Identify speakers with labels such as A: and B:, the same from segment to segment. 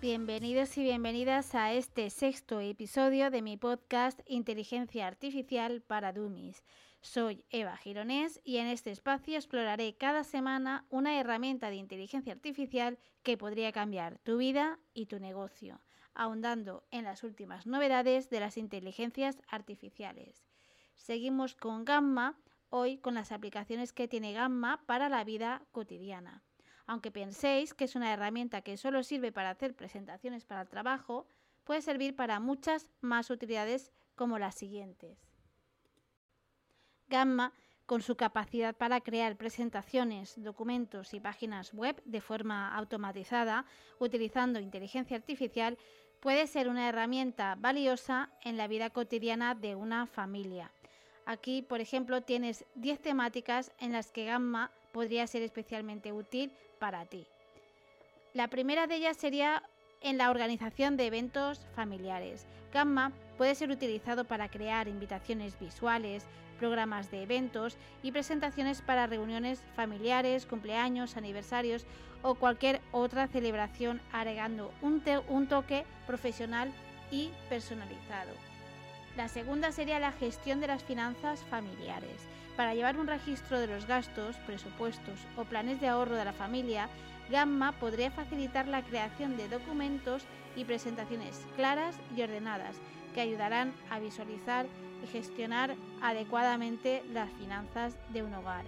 A: Bienvenidos y bienvenidas a este sexto episodio de mi podcast Inteligencia Artificial para Dummies. Soy Eva Gironés y en este espacio exploraré cada semana una herramienta de inteligencia artificial que podría cambiar tu vida y tu negocio, ahondando en las últimas novedades de las inteligencias artificiales. Seguimos con Gamma, hoy con las aplicaciones que tiene Gamma para la vida cotidiana. Aunque penséis que es una herramienta que solo sirve para hacer presentaciones para el trabajo, puede servir para muchas más utilidades como las siguientes. Gamma, con su capacidad para crear presentaciones, documentos y páginas web de forma automatizada, utilizando inteligencia artificial, puede ser una herramienta valiosa en la vida cotidiana de una familia. Aquí, por ejemplo, tienes 10 temáticas en las que Gamma podría ser especialmente útil para ti. La primera de ellas sería en la organización de eventos familiares. Gamma puede ser utilizado para crear invitaciones visuales, programas de eventos y presentaciones para reuniones familiares, cumpleaños, aniversarios o cualquier otra celebración agregando un, un toque profesional y personalizado. La segunda sería la gestión de las finanzas familiares. Para llevar un registro de los gastos, presupuestos o planes de ahorro de la familia, Gamma podría facilitar la creación de documentos y presentaciones claras y ordenadas que ayudarán a visualizar y gestionar adecuadamente las finanzas de un hogar.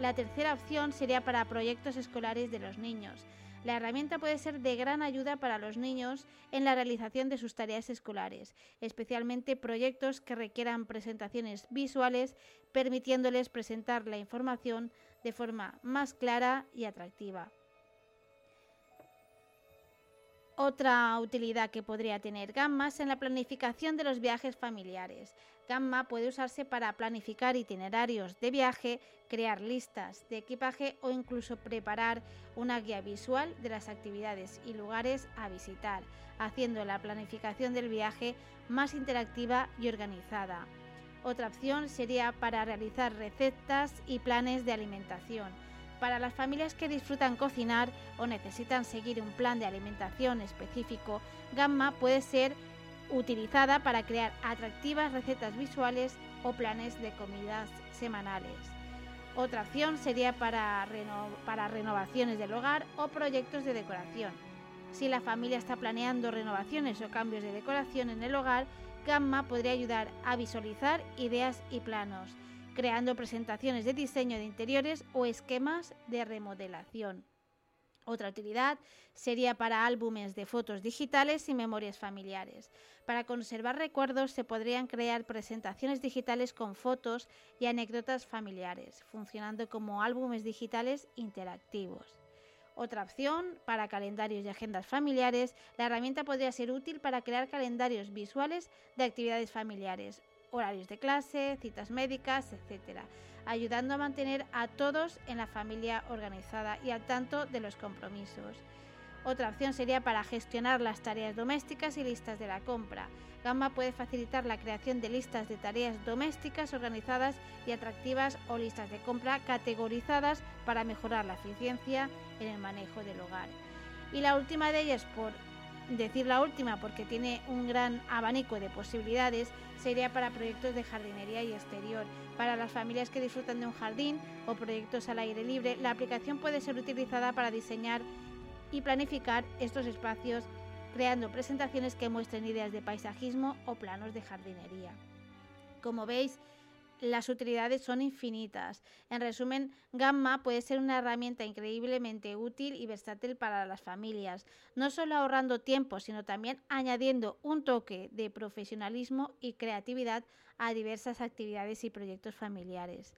A: La tercera opción sería para proyectos escolares de los niños. La herramienta puede ser de gran ayuda para los niños en la realización de sus tareas escolares, especialmente proyectos que requieran presentaciones visuales, permitiéndoles presentar la información de forma más clara y atractiva. Otra utilidad que podría tener Gamma es en la planificación de los viajes familiares. Gamma puede usarse para planificar itinerarios de viaje, crear listas de equipaje o incluso preparar una guía visual de las actividades y lugares a visitar, haciendo la planificación del viaje más interactiva y organizada. Otra opción sería para realizar recetas y planes de alimentación para las familias que disfrutan cocinar o necesitan seguir un plan de alimentación específico, Gamma puede ser utilizada para crear atractivas recetas visuales o planes de comidas semanales. Otra opción sería para, renovaciones del hogar o proyectos de decoración. Si la familia está planeando renovaciones o cambios de decoración en el hogar, Gamma podría ayudar a visualizar ideas y planos creando presentaciones de diseño de interiores o esquemas de remodelación. Otra utilidad sería para álbumes de fotos digitales y memorias familiares. Para conservar recuerdos se podrían crear presentaciones digitales con fotos y anécdotas familiares, funcionando como álbumes digitales interactivos. Otra opción, para calendarios y agendas familiares, la herramienta podría ser útil para crear calendarios visuales de actividades familiares horarios de clase, citas médicas, etc., ayudando a mantener a todos en la familia organizada y al tanto de los compromisos. Otra opción sería para gestionar las tareas domésticas y listas de la compra. Gamma puede facilitar la creación de listas de tareas domésticas organizadas y atractivas o listas de compra categorizadas para mejorar la eficiencia en el manejo del hogar. Y la última de ellas, por decir la última porque tiene un gran abanico de posibilidades, sería para proyectos de jardinería y exterior. Para las familias que disfrutan de un jardín o proyectos al aire libre, la aplicación puede ser utilizada para diseñar y planificar estos espacios creando presentaciones que muestren ideas de paisajismo o planos de jardinería. Como veis, las utilidades son infinitas. En resumen, Gamma puede ser una herramienta increíblemente útil y versátil para las familias, no solo ahorrando tiempo, sino también añadiendo un toque de profesionalismo y creatividad a diversas actividades y proyectos familiares.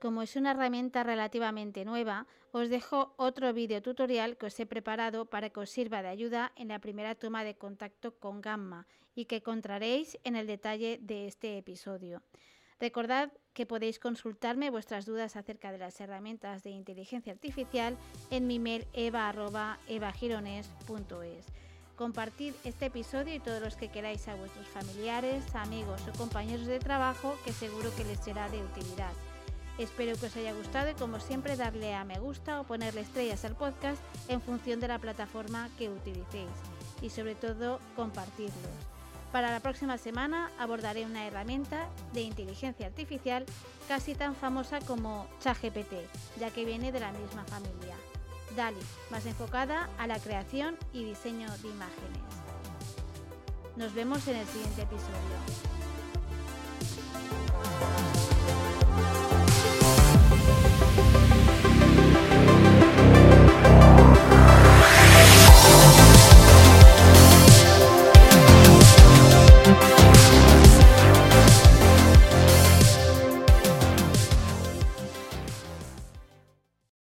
A: Como es una herramienta relativamente nueva, os dejo otro vídeo tutorial que os he preparado para que os sirva de ayuda en la primera toma de contacto con Gamma y que encontraréis en el detalle de este episodio. Recordad que podéis consultarme vuestras dudas acerca de las herramientas de inteligencia artificial en mi mail eva.evagirones.es. Compartid este episodio y todos los que queráis a vuestros familiares, amigos o compañeros de trabajo que seguro que les será de utilidad. Espero que os haya gustado y como siempre darle a me gusta o ponerle estrellas al podcast en función de la plataforma que utilicéis y sobre todo compartirlos. Para la próxima semana abordaré una herramienta de inteligencia artificial casi tan famosa como ChatGPT, ya que viene de la misma familia. DALI, más enfocada a la creación y diseño de imágenes. Nos vemos en el siguiente episodio.